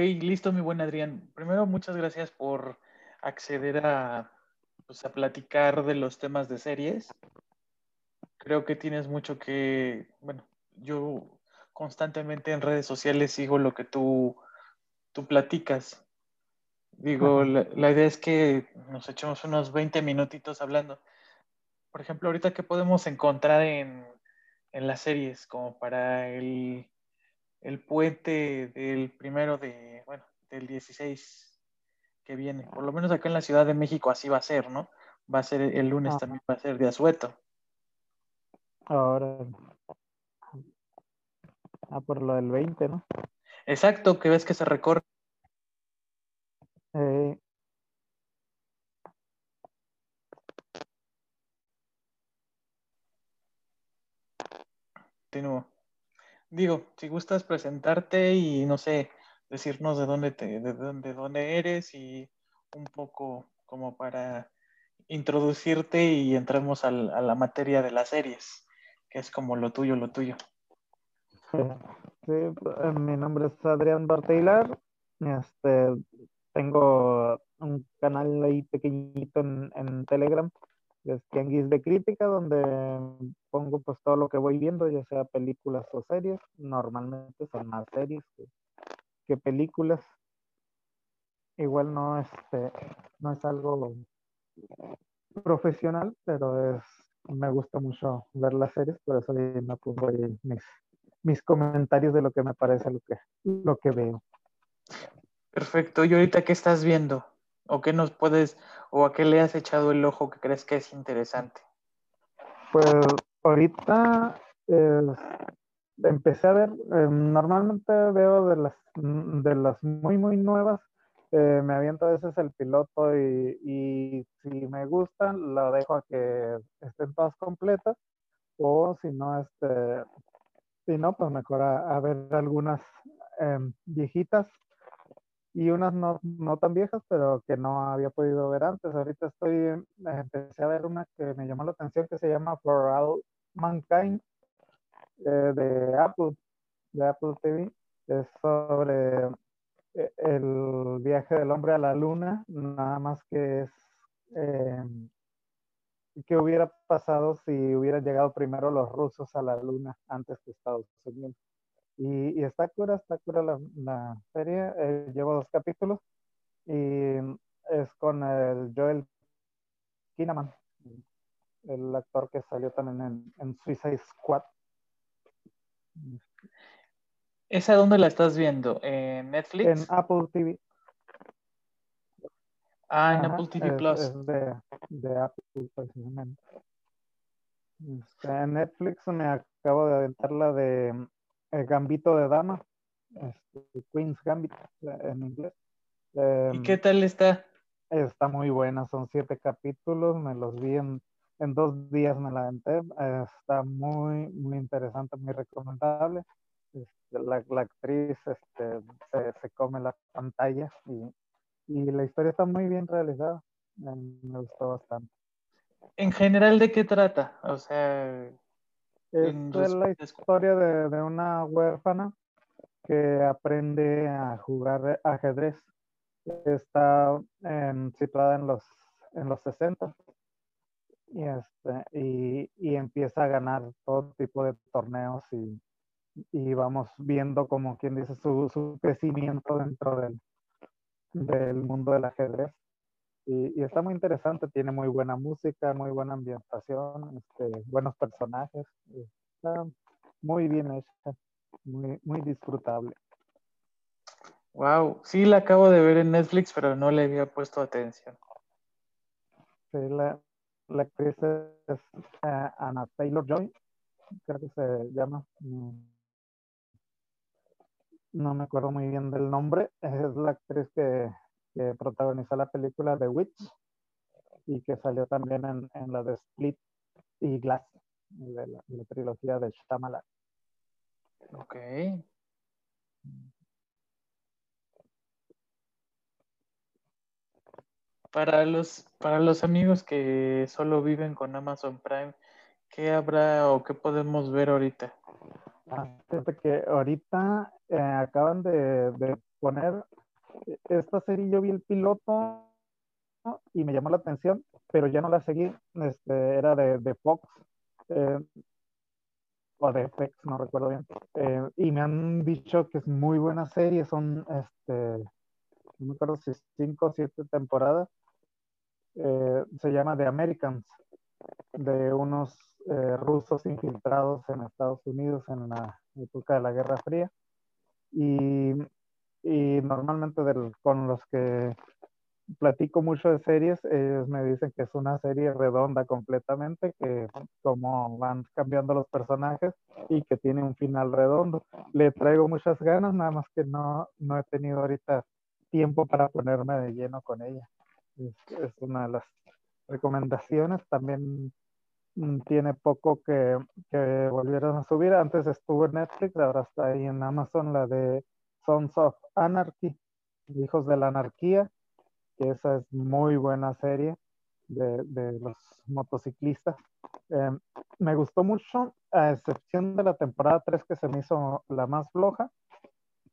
listo, mi buen Adrián. Primero, muchas gracias por acceder a, pues, a platicar de los temas de series. Creo que tienes mucho que, bueno, yo constantemente en redes sociales sigo lo que tú, tú platicas. Digo, la, la idea es que nos echemos unos 20 minutitos hablando. Por ejemplo, ahorita, ¿qué podemos encontrar en, en las series como para el, el puente del primero de, bueno, del 16 que viene? Por lo menos acá en la Ciudad de México así va a ser, ¿no? Va a ser el lunes Ajá. también, va a ser de asueto. Ahora. Ah, por lo del 20, ¿no? Exacto, que ves que se recorre. Eh, Continúo. Digo, si gustas presentarte y no sé, decirnos de dónde te, de dónde, de dónde eres y un poco como para introducirte y entremos al- a la materia de las series, que es como lo tuyo, lo tuyo. sí, eh, mi nombre es Adrián Barteilar. Este, tengo un canal ahí pequeñito en, Telegram, es Tianguis de Crítica, donde pongo pues todo lo que voy viendo, ya sea películas o series. Normalmente son más series que, que películas. Igual no, este, no es algo profesional, pero es, me gusta mucho ver las series, por eso ahí me pongo ahí mis, mis comentarios de lo que me parece lo que, lo que veo. Perfecto. ¿Y ahorita qué estás viendo? ¿O qué nos puedes, o a qué le has echado el ojo que crees que es interesante? Pues ahorita eh, empecé a ver, eh, normalmente veo de las, de las muy, muy nuevas, eh, me aviento a veces el piloto y, si me gustan, lo dejo a que estén todas completas, o si no, este, si no, pues mejor a, a ver algunas em, viejitas y unas no, no tan viejas, pero que no había podido ver antes. Ahorita estoy, eh, empecé a ver una que me llamó la atención que se llama For All Mankind eh, de Apple, de Apple TV. Es sobre eh, el viaje del hombre a la luna, nada más que es eh, qué hubiera pasado si hubieran llegado primero los rusos a la luna antes que Estados Unidos. Y, y está cura, está cura la, la serie. Eh, llevo dos capítulos y es con el Joel Kinnaman, el actor que salió también en, en Suicide Squad. ¿Esa dónde la estás viendo? ¿En Netflix? En Apple TV. ah, en Ajá, Apple TV es, Plus. es de, de Apple precisamente. Este, en Netflix me acabo de aventar la de eh, Gambito de Dama, este, Queen's Gambit eh, en inglés. ¿Y Em, qué tal está? Está muy buena, son siete capítulos, me los vi en, en dos días, me la eh, está muy, muy interesante, muy recomendable. Este, la, la actriz este, se, se come la pantalla y, y la historia está muy bien realizada. eh, me gustó bastante. En general, ¿de qué trata? O sea, Es en de la historia de, de una huérfana que aprende a jugar ajedrez. Está em, situada en los, en los 60 y, este, y, y empieza a ganar todo tipo de torneos y, y vamos viendo como quien dice su, su crecimiento dentro del, del mundo del ajedrez. Y, y está muy interesante, tiene muy buena música, muy buena ambientación, este, buenos personajes. Está muy bien hecha, muy, muy disfrutable. wow, sí la acabo de ver en Netflix, pero no le había puesto atención. Sí, la, la actriz es eh, Anna Taylor Joy, creo que se llama. No, no me acuerdo muy bien del nombre. Es la actriz que, que protagonizó la película The Witch y que salió también en, en la de Split y Glass, de la, de la trilogía de Shyamalan. Ok. Para los, para los amigos que solo viven con Amazon Prime, ¿qué habrá o qué podemos ver ahorita? Ah, que ahorita eh, acaban de, de poner esta serie, yo vi el piloto y me llamó la atención, pero ya no la seguí. Este, era de, de Fox eh, o de FX, no recuerdo bien. Eh, y me han dicho que es muy buena serie, son, este, no me acuerdo si cinco o siete temporadas. Eh, se llama The Americans, de unos rusos infiltrados en Estados Unidos en la época de la Guerra Fría. Y, y normalmente del, con los que platico mucho de series, ellos me dicen que es una serie redonda completamente, que como van cambiando los personajes y que tiene un final redondo. Le traigo muchas ganas, nada más que no, no he tenido ahorita tiempo para ponerme de lleno con ella. Es, es una de las recomendaciones. También mm, tiene poco que, que volvieron a subir. Antes estuvo en Netflix, ahora está ahí en Amazon la de Sons of Anarchy, Hijos de la Anarquía esa es muy buena serie de, los motociclistas. Em, me gustó mucho, a excepción de la temporada 3 que se me hizo la más floja.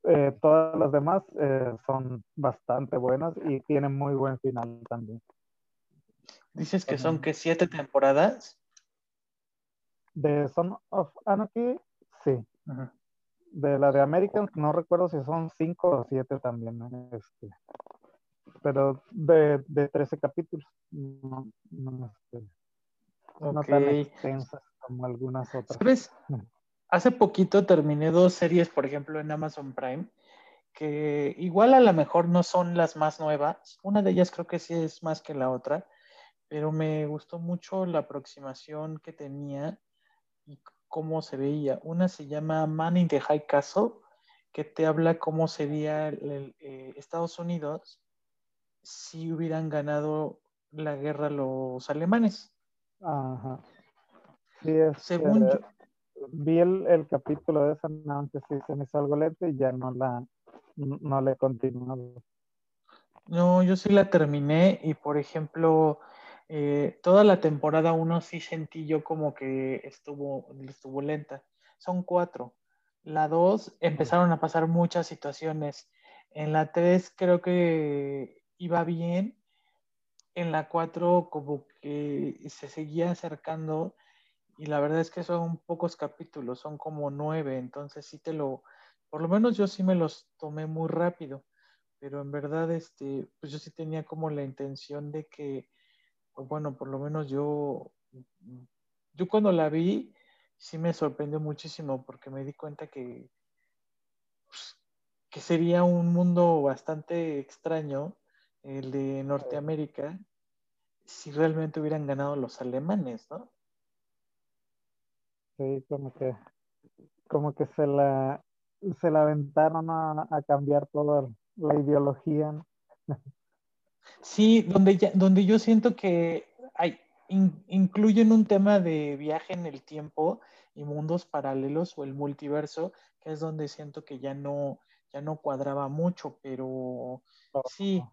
Eh, todas las demás eh, son bastante buenas y tienen muy buen final también. Dices que son que siete temporadas. De Son of Anarchy, sí. De la de Americans, no recuerdo si son cinco o siete también. Este, pero de, de 13 capítulos, no, no, este, no tan extensas como algunas otras. ¿Sabes? Hace poquito terminé dos series, por ejemplo, en Amazon Prime, que igual a lo mejor no son las más nuevas. Una de ellas creo que sí es más que la otra, pero me gustó mucho la aproximación que tenía y cómo se veía. Una se llama Man in the High Castle, que te habla cómo sería el, eh, Estados Unidos si hubieran ganado la guerra los alemanes. Ajá. Sí, es, Según yo, vi el, capítulo de esa, aunque sí se me hizo algo lento y ya no la no le he continuado. No, yo sí la terminé y por ejemplo, eh, toda la temporada 1 sí sentí yo como que estuvo, estuvo lenta. Son cuatro. La 2 empezaron a pasar muchas situaciones. En la 3 creo que iba bien. En la 4 como que se seguía acercando y la verdad es que son pocos capítulos, son como nueve, entonces sí te lo, por lo menos yo sí me los tomé muy rápido, pero en verdad este, pues yo sí tenía como la intención de que, bueno, por lo menos yo, yo cuando la vi, sí me sorprendió muchísimo porque me di cuenta que, pues, que sería un mundo bastante extraño el de Norteamérica, si realmente hubieran ganado los alemanes, ¿no? Sí, como que, como que se la, se la aventaron a, cambiar toda la ideología. Sí, donde, ya, donde yo siento que hay, incluyen un tema de viaje en el tiempo y mundos paralelos o el multiverso, que es donde siento que ya no, ya no cuadraba mucho, pero oh. sí,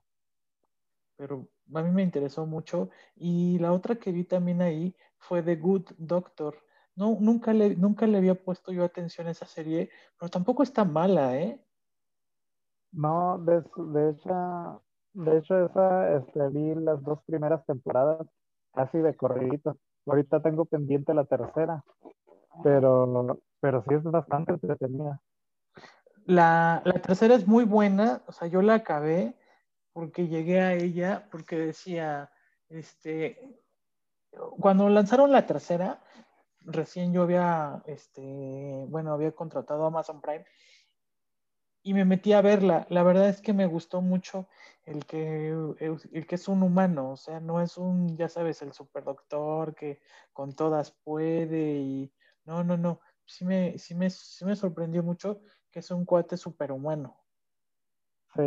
pero a mí me interesó mucho. Y la otra que vi también ahí fue The Good Doctor. No, nunca le, nunca le había puesto yo atención a esa serie, pero tampoco está mala, ¿eh? No, de, de hecho, de hecho esa, este, vi las dos primeras temporadas casi de corridito. Ahorita tengo pendiente la tercera, pero, pero sí es bastante entretenida. La, la tercera es muy buena, o sea, yo la acabé porque llegué a ella, porque decía, este, cuando lanzaron la tercera, recién yo había, este, bueno, había contratado a Amazon Prime y me metí a verla. La verdad es que me gustó mucho el que, el, que es un humano, o sea, no es un, ya sabes, el superdoctor que con todas puede y no, no, no. Sí me, sí me, sí me sorprendió mucho que es un cuate superhumano. Sí,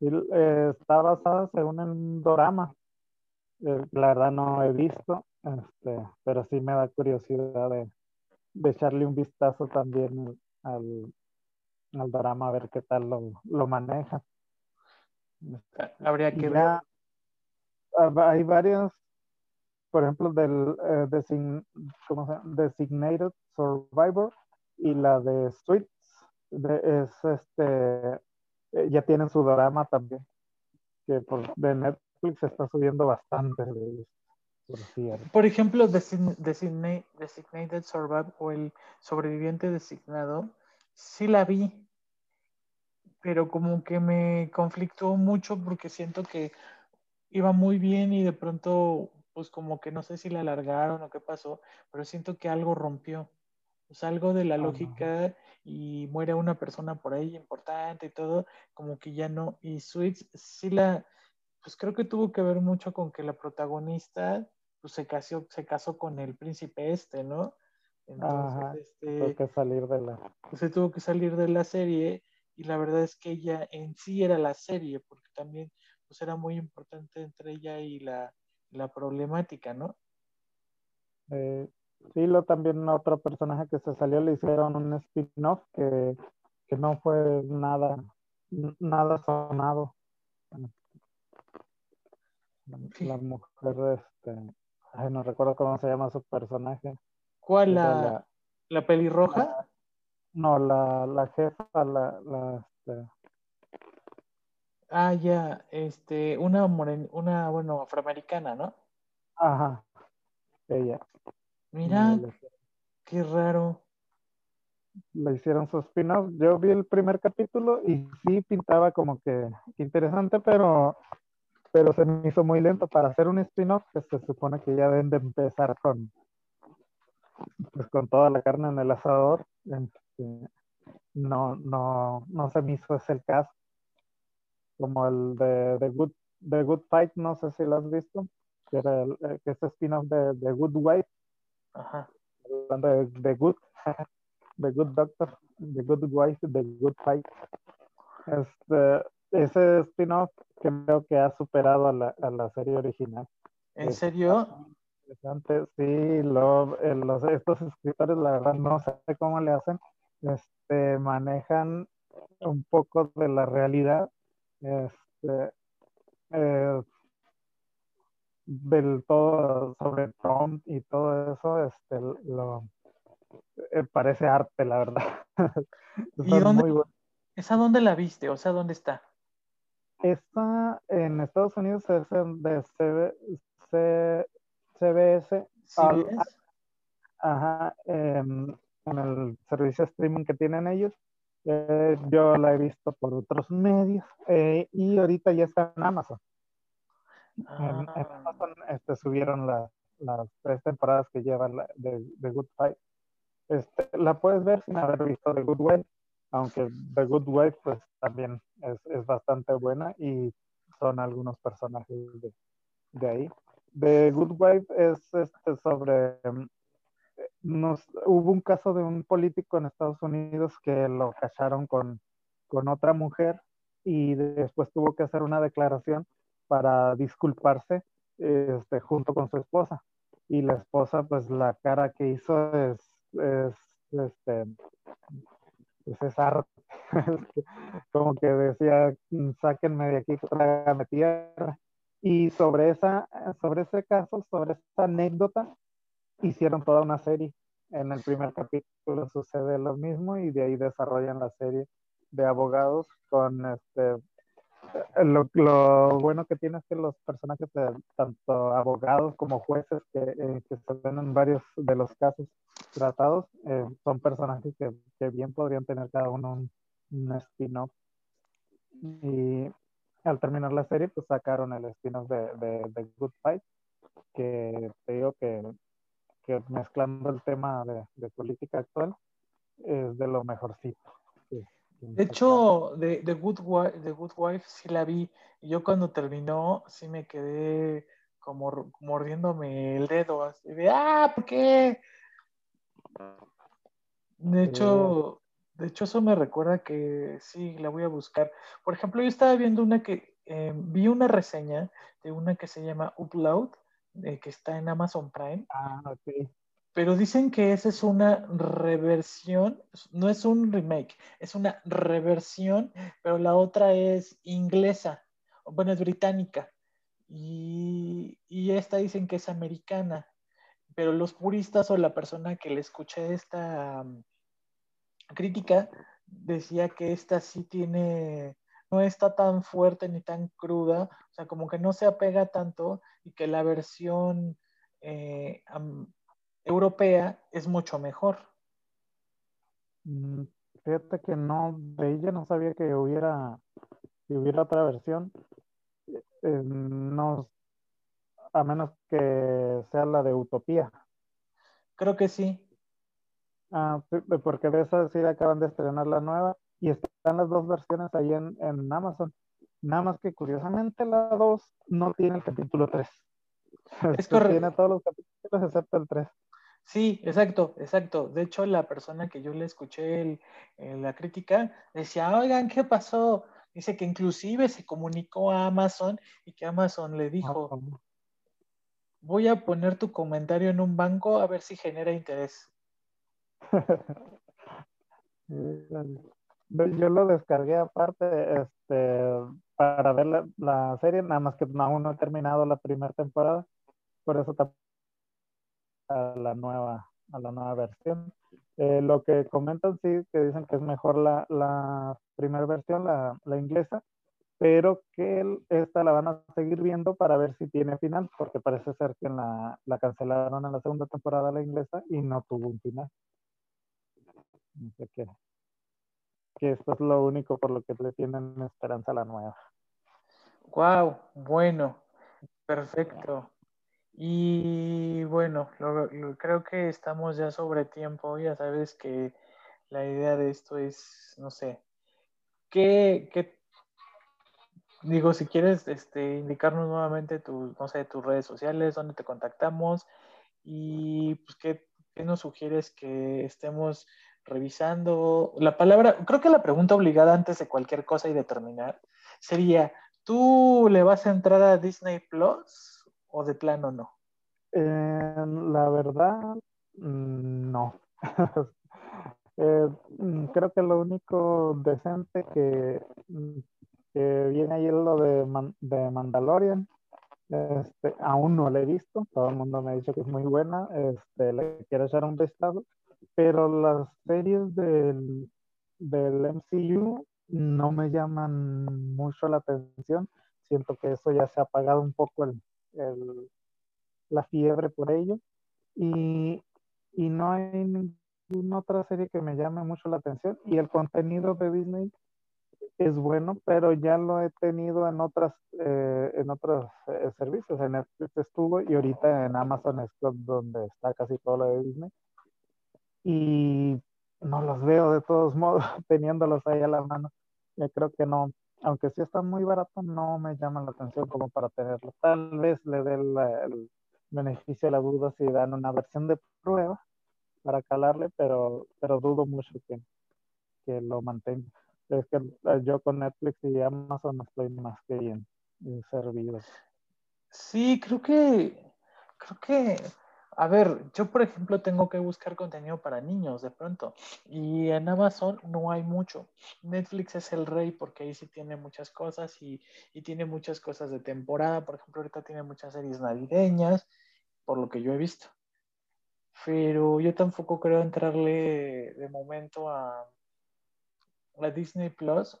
eh, está basada según en un drama. Eh, la verdad no he visto, este, pero sí me da curiosidad de, echarle un vistazo también al, al drama, a ver qué tal lo, maneja. Habría que ver. Hay varios, por ejemplo, del eh, Designated Survivor y la de Sweets, es este eh, ya tienen su drama también, que por, de Netflix está subiendo bastante. Por, por ejemplo, Designated Survivor o el sobreviviente designado, sí la vi, pero como que me conflictó mucho porque siento que iba muy bien y de pronto, pues como que no sé si la alargaron o qué pasó, pero siento que algo rompió. Pues algo de la lógica y muere una persona por ahí importante y todo, como que ya no. Y Sweets sí la, pues creo que tuvo que ver mucho con que la protagonista pues se casó, se casó con el príncipe este, ¿no? Entonces, este, tuvo que salir de la. Pues se tuvo que salir de la serie y la verdad es que ella en sí era la serie, porque también pues era muy importante entre ella y la, la problemática, ¿no? Eh, Sí, lo también otro personaje que se salió le hicieron un spin-off que, no fue nada, nada sonado. La mujer, este, ay, no recuerdo cómo se llama su personaje. ¿Cuál? La, la, pelirroja? no, la, la jefa, la, la este... Ah, ya, este, una una, bueno, afroamericana, ¿no? Ajá, ella. Mira, qué raro. Le hicieron su spin-off. Yo vi el primer capítulo y sí pintaba como que interesante, pero, pero se me hizo muy lento para hacer un spin-off que se supone que ya deben de empezar con, pues, con toda la carne en el asador. Este, no, no, no se me hizo ese el caso. Como el de The Good, The Good Fight, no sé si lo has visto, que era el, eh, que es spin-off de The Good Wife Ajá. Hablando de The Good, The Good Doctor, The Good Wife, The Good Fight. Este, ese spin-off creo que ha superado a la, a la serie original. ¿En serio? Interesante, sí, eh, los, estos escritores, la verdad, no sé cómo le hacen. Este, manejan un poco de la realidad. Este, eh, del todo sobre Trump y todo eso, este, lo, eh, parece arte, la verdad. ¿Y dónde, ¿Esa dónde la viste? O sea, ¿dónde está? Está en Estados Unidos, es de CBS. ajá, en, el servicio streaming que tienen ellos. Eh, yo la he visto por otros medios eh, y ahorita ya está en Amazon. En, ah. este, subieron las tres temporadas que llevan de, Good Fight. Este, la puedes ver sin haber visto The Good Wife, aunque The Good Wife pues también es, es bastante buena y son algunos personajes de, de ahí. The Good Wife es este, sobre... Nos, hubo un caso de un político en Estados Unidos que lo cacharon con, con otra mujer y después tuvo que hacer una declaración para disculparse este, junto con su esposa. Y la esposa, pues la cara que hizo es, es este, pues es arte. Como que decía, sáquenme de aquí, trágame tierra. Y sobre, esa, sobre ese caso, sobre esa anécdota, hicieron toda una serie. En el primer capítulo sucede lo mismo y de ahí desarrollan la serie de abogados con este lo, lo, bueno que tiene es que los personajes, tanto abogados como jueces que, eh, se ven en varios de los casos tratados, eh, son personajes que, que, bien podrían tener cada uno un, un spin-off. Y al terminar la serie, pues sacaron el spin-off de, de, de, Good Fight, que te digo que, que mezclando el tema de, de política actual, es de lo mejorcito. De hecho, de, de, Good Wife, de Good Wife sí la vi. Yo cuando terminó, sí me quedé como mordiéndome el dedo, así de, ah, ¿por qué? De hecho, de hecho, eso me recuerda que sí, la voy a buscar. Por ejemplo, yo estaba viendo una que, eh, vi una reseña de una que se llama Upload, eh, que está en Amazon Prime. Ah, ok. Pero dicen que esa es una reversión, no es un remake, es una reversión, pero la otra es inglesa, bueno, es británica. Y, esta dicen que es americana, pero los puristas o la persona que le escuché esta um, crítica decía que esta sí tiene no está tan fuerte ni tan cruda, o sea, como que no se apega tanto y que la versión eh, europea es mucho mejor. Mm, fíjate que no, de ella no sabía que hubiera, que hubiera otra versión. Eh, no, a menos que sea la de Utopía. Creo que sí. Ah, porque de esa sí acaban de estrenar la nueva y están las dos versiones ahí en, en Amazon. Nada más que curiosamente la 2 no tiene el capítulo 3. Es correcto. Tiene todos los capítulos excepto el 3. Sí, exacto, exacto. De hecho, la persona que yo le escuché la crítica decía, oigan, ¿qué pasó? Dice que inclusive se comunicó a Amazon y que Amazon le dijo, voy a poner tu comentario en un banco a ver si genera interés. Yo lo descargué aparte este, para ver la, serie, nada más que aún no he terminado la primera temporada, por eso a la nueva, a la nueva versión. Eh, lo que comentan sí, que dicen que es mejor la, primera versión, la, inglesa, pero que esta la van a seguir viendo para ver si tiene final, porque parece ser que la cancelaron en la segunda temporada la inglesa y no tuvo un final. No sé qué que esto es lo único por lo que le tienen esperanza a la nueva. Wow, bueno, perfecto. Y bueno, creo que estamos ya sobre tiempo. Ya sabes que la idea de esto es, no sé, ¿qué, digo, si quieres este, indicarnos nuevamente tus, no sé, tus redes sociales, dónde te contactamos y pues, ¿qué, qué nos sugieres que estemos revisando la palabra, creo que la pregunta obligada antes de cualquier cosa y determinar sería, ¿tú le vas a entrar a Disney Plus o de plano no? la verdad, mm, no. Eh, mm, creo que lo único decente que, mm, viene ahí es lo de, de Mandalorian. Este, aún no la he visto, todo el mundo me ha dicho que es muy buena, este, le quiero echar un vistazo pero las series del, del MCU no me llaman mucho la atención. Siento que eso ya se ha apagado un poco el, la fiebre por ello. Y, y, no hay ninguna otra serie que me llame mucho la atención. Y el contenido de Disney es bueno, pero ya lo he tenido en otras eh, en otros eh, servicios. En Netflix estuvo y ahorita en Amazon es donde está casi todo lo de Disney y no los veo de todos modos teniéndolos ahí a la mano. Yo creo que no, aunque sí está muy barato, no me llama la atención como para tenerlo. Tal vez le dé el, beneficio de la duda si dan una versión de prueba para calarle, pero, pero dudo mucho que, que lo mantenga. Es que eh, yo con Netflix y Amazon estoy más que bien servido. Sí, creo que creo que a ver, yo por ejemplo tengo que buscar contenido para niños de pronto y en Amazon no hay mucho. Netflix es el rey porque ahí sí tiene muchas cosas y, tiene muchas cosas de temporada. Por ejemplo, ahorita tiene muchas series navideñas, por lo que yo he visto. Pero yo tampoco creo entrarle de momento a, a Disney Plus,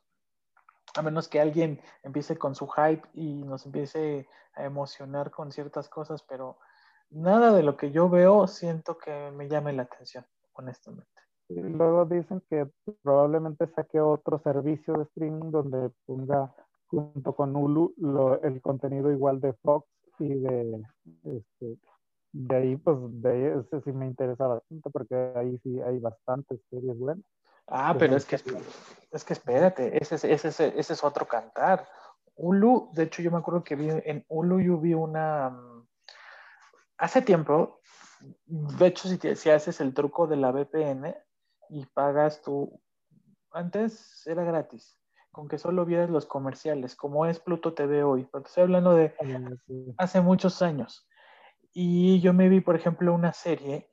a menos que alguien empiece con su hype y nos empiece a emocionar con ciertas cosas, pero nada de lo que yo veo siento que me llame la atención, honestamente. luego dicen que probablemente saque otro servicio de streaming donde ponga junto con Hulu el contenido igual de Fox y de este, de ahí pues de ahí, ese sí me interesa bastante porque ahí sí hay bastantes series buenas. Ah, pero es que es que espérate, ese es, ese, ese es otro cantar. Hulu, de hecho yo me acuerdo que vi en Hulu yo vi una hace tiempo, de hecho, si, si haces el truco de la VPN y pagas tú, antes era gratis, con que solo vieras los comerciales, como es Pluto TV hoy, pero estoy hablando de ah, hace muchos años. Y yo me vi, por ejemplo, una serie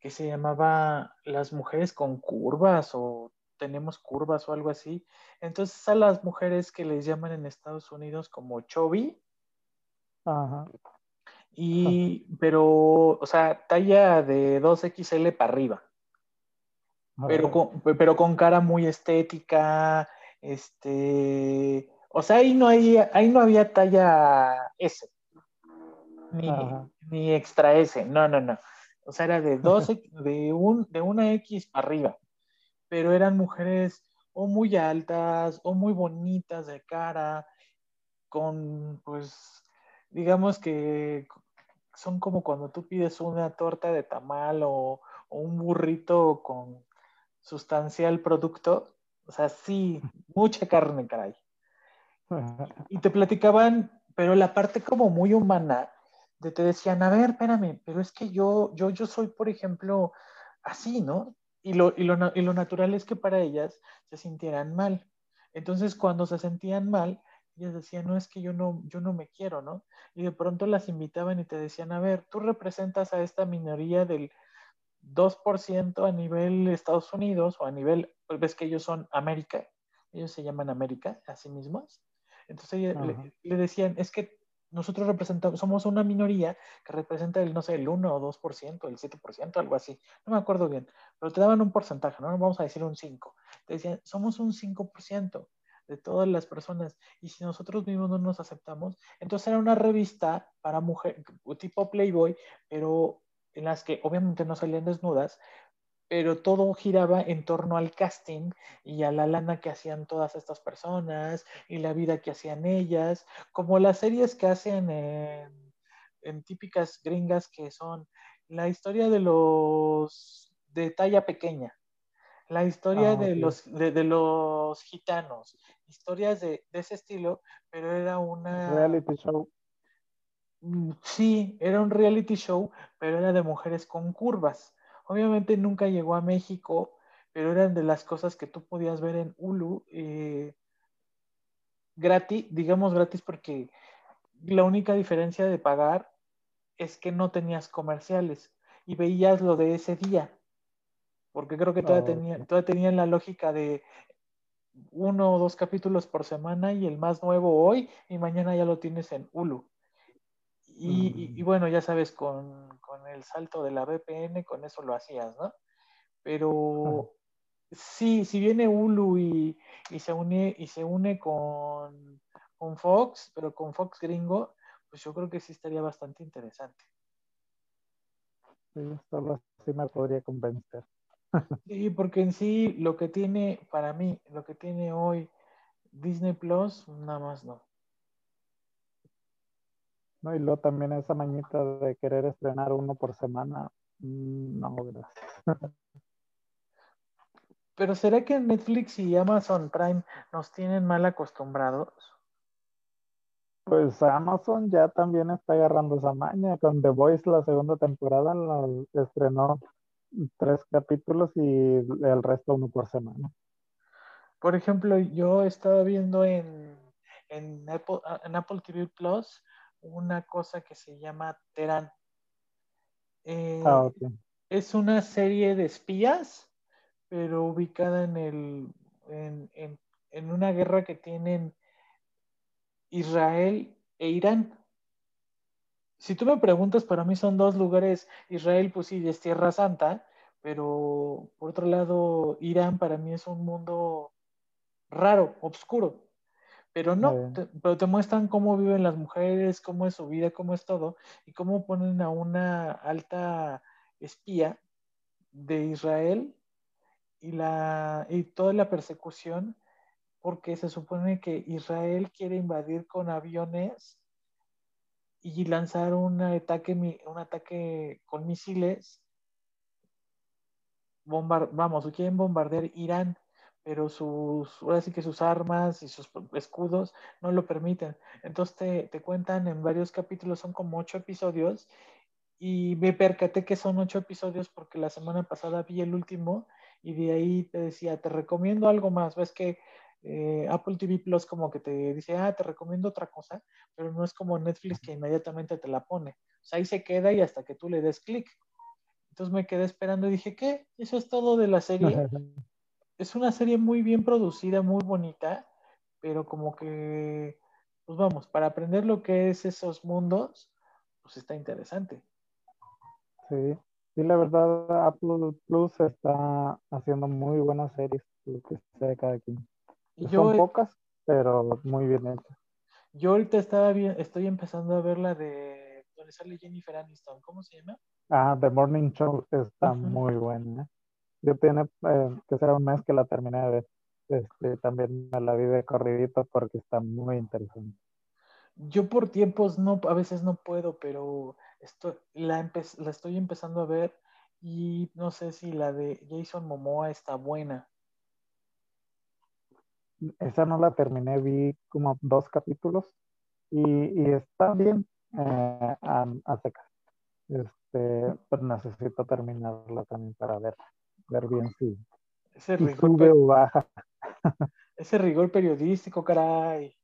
que se llamaba Las mujeres con curvas o tenemos curvas o algo así. Entonces a las mujeres que les llaman en Estados Unidos como Chovy, Ajá. Y, pero, o sea, talla de 2XL para arriba. Pero con, pero con cara muy estética, Este, o sea, ahí no, hay, ahí no había talla S, ni, extra S, no, no, no. O sea, era de 12, de, un, de una X para arriba, pero eran mujeres o muy altas o muy bonitas de cara, con, pues, digamos que son como cuando tú pides una torta de tamal o, un burrito con sustancial producto. O sea, sí, mucha carne, caray. Y te platicaban, pero la parte como muy humana, de te decían, a ver, espérame, pero es que yo, yo, yo soy, por ejemplo, así, ¿no? Y lo, y lo, y lo natural es que para ellas se sintieran mal. Entonces, cuando se sentían mal, ellas decían, no, es que yo no, yo no me quiero, ¿no? Y de pronto las invitaban y te decían, a ver, tú representas a esta minoría del 2% a nivel Estados Unidos o a nivel, pues ves que ellos son América, ellos se llaman América a sí mismos. Entonces le, le, decían, es que nosotros representamos, somos una minoría que representa el, no sé, el 1 o 2%, el 7%, algo así. No me acuerdo bien, pero te daban un porcentaje, no vamos a decir un 5. Te decían, somos un 5% de todas las personas. Y si nosotros mismos no nos aceptamos, entonces era una revista para mujer, tipo Playboy, pero en las que obviamente no salían desnudas, pero todo giraba en torno al casting y a la lana que hacían todas estas personas y la vida que hacían ellas, como las series que hacen en, en típicas gringas que son la historia de los de talla pequeña, la historia ah, de, los, de, los gitanos, historias de, ese estilo, pero era una... Reality show. Mm, sí, era un reality show, pero era de mujeres con curvas. Obviamente nunca llegó a México, pero eran de las cosas que tú podías ver en Hulu eh, gratis, digamos gratis porque la única diferencia de pagar es que no tenías comerciales y veías lo de ese día porque creo que todavía, tenía, todavía tenían la lógica de uno o dos capítulos por semana y el más nuevo hoy y mañana ya lo tienes en Hulu. Y, bueno, ya sabes, con, el salto de la VPN, con eso lo hacías, ¿no? Pero sí, si viene Hulu y, se une, y se une con, con Fox, pero con Fox gringo, pues yo creo que sí estaría bastante interesante. Sí, solo así me podría convencer. Sí, porque en sí lo que tiene, para mí, lo que tiene hoy Disney Plus, nada más no. No, y luego también esa mañita de querer estrenar uno por semana, mm, no, gracias. Pero ¿será que Netflix y Amazon Prime nos tienen mal acostumbrados? Pues Amazon ya también está agarrando esa maña. Con The Voice la segunda temporada la estrenó tres capítulos y el resto uno por semana. Por ejemplo, yo estaba viendo en, en, Apple, en Apple TV Plus una cosa que se llama Terán. Eh, ah, es una serie de espías, pero ubicada en, el, en, en, en una guerra que tienen Israel e Irán si tú me preguntas, para mí son dos lugares, Israel pues sí, es Tierra Santa, pero por otro lado, Irán para mí es un mundo raro, oscuro. Pero no, te, pero te muestran cómo viven las mujeres, cómo es su vida, cómo es todo, y cómo ponen a una alta espía de Israel y, la, y toda la persecución, porque se supone que Israel quiere invadir con aviones y lanzar un ataque, un ataque con misiles. vamos, quieren bombardear Irán, pero sus, ahora sí que sus armas y sus escudos no lo permiten. Entonces te, te cuentan en varios capítulos, son como ocho episodios, y me percaté que son ocho episodios porque la semana pasada vi el último y de ahí te decía, te recomiendo algo más. Ves que eh, Apple TV Plus como que te dice, ah, te recomiendo otra cosa, pero no es como Netflix que inmediatamente te la pone. O sea, ahí se queda y hasta que tú le des clic. Entonces me quedé esperando y dije, ¿qué? Eso es todo de la serie. es una serie muy bien producida, muy bonita, pero como que, pues vamos, para aprender lo que es esos mundos, pues está interesante. Sí, sí, la verdad, Apple Plus está haciendo muy buenas series, lo que sea de cada quien. Son pocas, pero muy bien hechas. Yo ahorita estaba bien, estoy empezando a ver la de donde sale Jennifer Aniston, ¿cómo se llama? Ah, The Morning Show está muy buena. Yo tiene eh, que ser un mes que la terminé de ver. Este, también me la vi de corridito porque está muy interesante. Yo por tiempos no, a veces no puedo, pero estoy, la, la estoy empezando a ver y no sé si la de Jason Momoa está buena. Esa no la terminé, vi como dos capítulos y, está bien eh, a, secas. Este, pero necesito terminarla también para ver, ver bien si, ese rigor, sube o baja. Ese rigor periodístico, caray.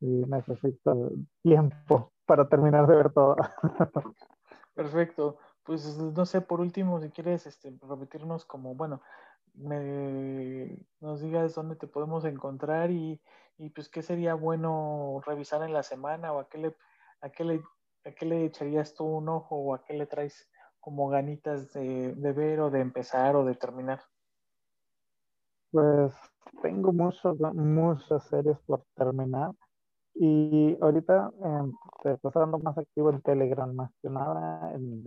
sí, necesito tiempo para terminar de ver todo. Perfecto. Pues no sé, por último, si quieres este, repetirnos como, bueno, me, nos digas dónde te podemos encontrar y, y, pues qué sería bueno revisar en la semana o a qué le, a qué le, a qué le echarías tú un ojo o a qué le traes como ganitas de, de ver o de empezar o de terminar. Pues tengo muchos, muchas series por terminar. Y ahorita eh, estoy dando más activo en Telegram, más que nada, en,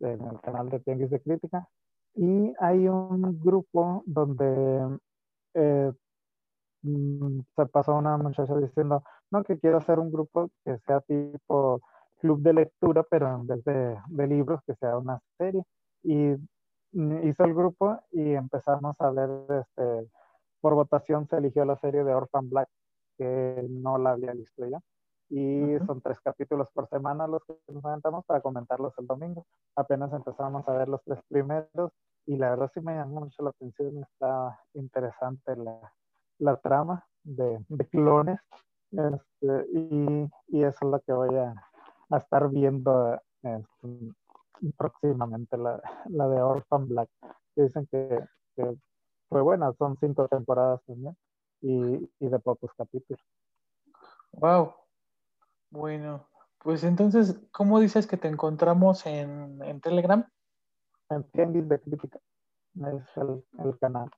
el canal de Tianguis de Crítica. Y hay un grupo donde eh, mm, se pasó una muchacha diciendo, no, que quiero hacer un grupo que sea tipo club de lectura, pero en vez de, libros, que sea una serie. Y hizo el grupo y empezamos a ver, este, por votación se eligió la serie de Orphan Black, que no la había visto ya. Y son tres capítulos por semana los que nos aventamos para comentarlos el domingo. Apenas empezamos a ver los tres primeros y la verdad sí me llamó mucho la atención, está interesante la, la trama de, de clones. Este, y, y, eso es lo que voy a, a estar viendo este, próximamente la, la, de Orphan Black. dicen que, fue buena, son cinco temporadas también y, y de pocos capítulos. Wow. Bueno, pues entonces, ¿cómo dices que te encontramos en, en Telegram? En Tianguis de Crítica. Es el, el, canal.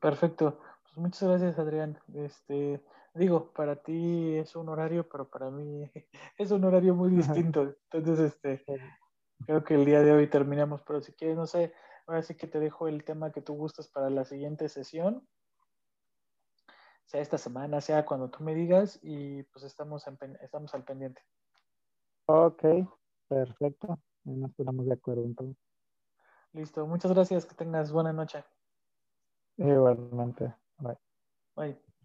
Perfecto. Pues muchas gracias, Adrián. Este, digo, para ti es un horario, pero para mí es un horario muy distinto. Entonces, este, Creo que el día de hoy terminamos, pero si quieres, no sé, ahora sí que te dejo el tema que tú gustas para la siguiente sesión, sea esta semana, sea cuando tú me digas, y pues estamos, estamos al pendiente. Ok, perfecto. Nos ponemos de acuerdo entonces. Listo, muchas gracias, que tengas buena noche. Igualmente. Bye. Bye.